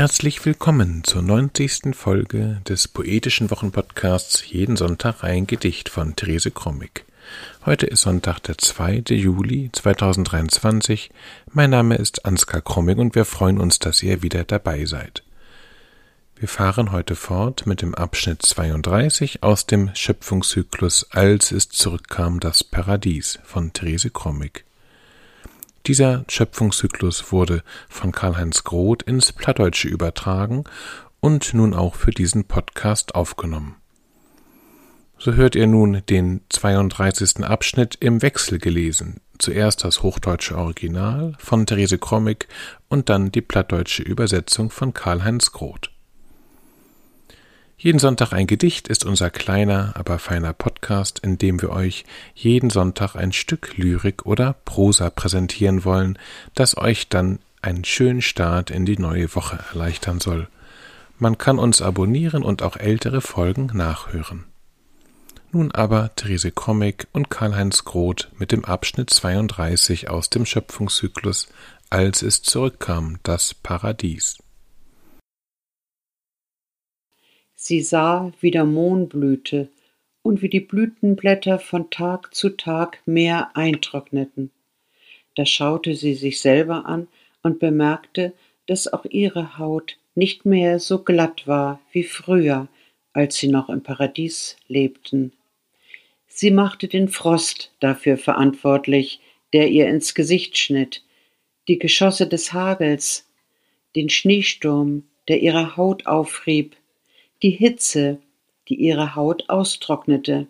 Herzlich willkommen zur 90. Folge des Poetischen Wochenpodcasts Jeden Sonntag ein Gedicht von Therese Krommig. Heute ist Sonntag, der 2. Juli 2023. Mein Name ist Ansgar Krommig und wir freuen uns, dass ihr wieder dabei seid. Wir fahren heute fort mit dem Abschnitt 32 aus dem Schöpfungszyklus Als es zurückkam das Paradies von Therese Krommig. Dieser Schöpfungszyklus wurde von Karl-Heinz Groth ins Plattdeutsche übertragen und nun auch für diesen Podcast aufgenommen. So hört ihr nun den 32. Abschnitt im Wechsel gelesen. Zuerst das hochdeutsche Original von Therese Krommig und dann die plattdeutsche Übersetzung von Karl-Heinz Groth. Jeden Sonntag ein Gedicht ist unser kleiner, aber feiner Podcast, in dem wir euch jeden Sonntag ein Stück Lyrik oder Prosa präsentieren wollen, das euch dann einen schönen Start in die neue Woche erleichtern soll. Man kann uns abonnieren und auch ältere Folgen nachhören. Nun aber Therese Comic und Karl-Heinz Groth mit dem Abschnitt 32 aus dem Schöpfungszyklus Als es zurückkam, das Paradies. Sie sah, wie der Mohn blühte und wie die Blütenblätter von Tag zu Tag mehr eintrockneten. Da schaute sie sich selber an und bemerkte, dass auch ihre Haut nicht mehr so glatt war wie früher, als sie noch im Paradies lebten. Sie machte den Frost dafür verantwortlich, der ihr ins Gesicht schnitt, die Geschosse des Hagels, den Schneesturm, der ihre Haut aufrieb, die Hitze, die ihre Haut austrocknete.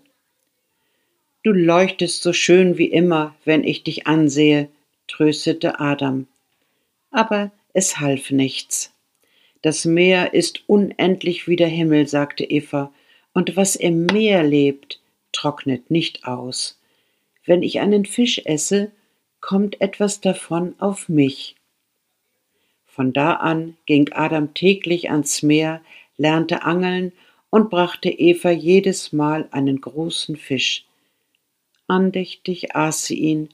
Du leuchtest so schön wie immer, wenn ich dich ansehe, tröstete Adam. Aber es half nichts. Das Meer ist unendlich wie der Himmel, sagte Eva, und was im Meer lebt, trocknet nicht aus. Wenn ich einen Fisch esse, kommt etwas davon auf mich. Von da an ging Adam täglich ans Meer, lernte angeln und brachte Eva jedes Mal einen großen Fisch. Andächtig aß sie ihn,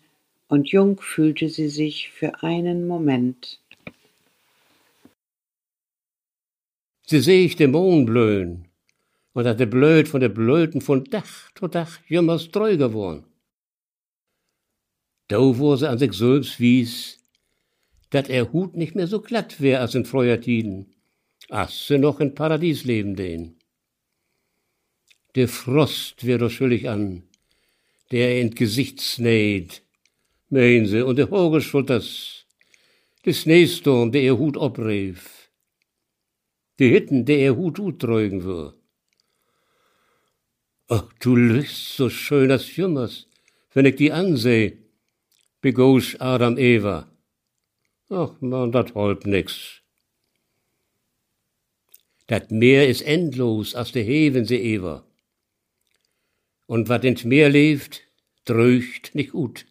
und jung fühlte sie sich für einen Moment. Sie seh ich den Mond blöhen, und dat de blöd von de Blöten von Dach zu Dach jümmers treu geworden. Da wo sie an sich selbst wies, dat er Hut nicht mehr so glatt wär als in früher Tiden als sie noch in Paradies leben den. Der Frost wird doch schuldig an, der in Gesicht sneit, meinen sie, und der Hogeschutters, der Schneesturm, der ihr Hut obrief, die Hitten, der ihr Hut utreugen wird. Ach, du lüst so schön als Jümmers, wenn ich die anseh, begosch Adam Eva. Ach man, dat holp nix. Dat Meer is endlos als de Heven se ewer. Und wat ins Meer leeft, dröcht nicht gut.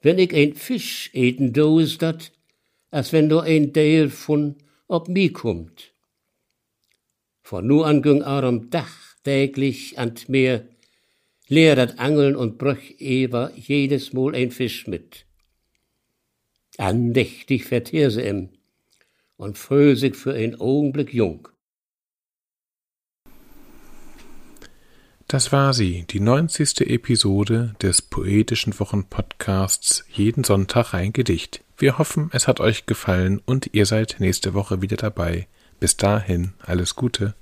Wenn ich ein Fisch eten do, is dat, als wenn nur ein Teil von ob mi kommt. Von nu an ging Aram Dach täglich an Meer, leer dat Angeln und bröch ewer jedes Mal ein Fisch mit. Andächtig vertehr se em, und fühl sich für einen Augenblick jung. Das war sie, die 90. Episode des Poetischen Wochenpodcasts Jeden Sonntag ein Gedicht. Wir hoffen, es hat euch gefallen und ihr seid nächste Woche wieder dabei. Bis dahin, alles Gute.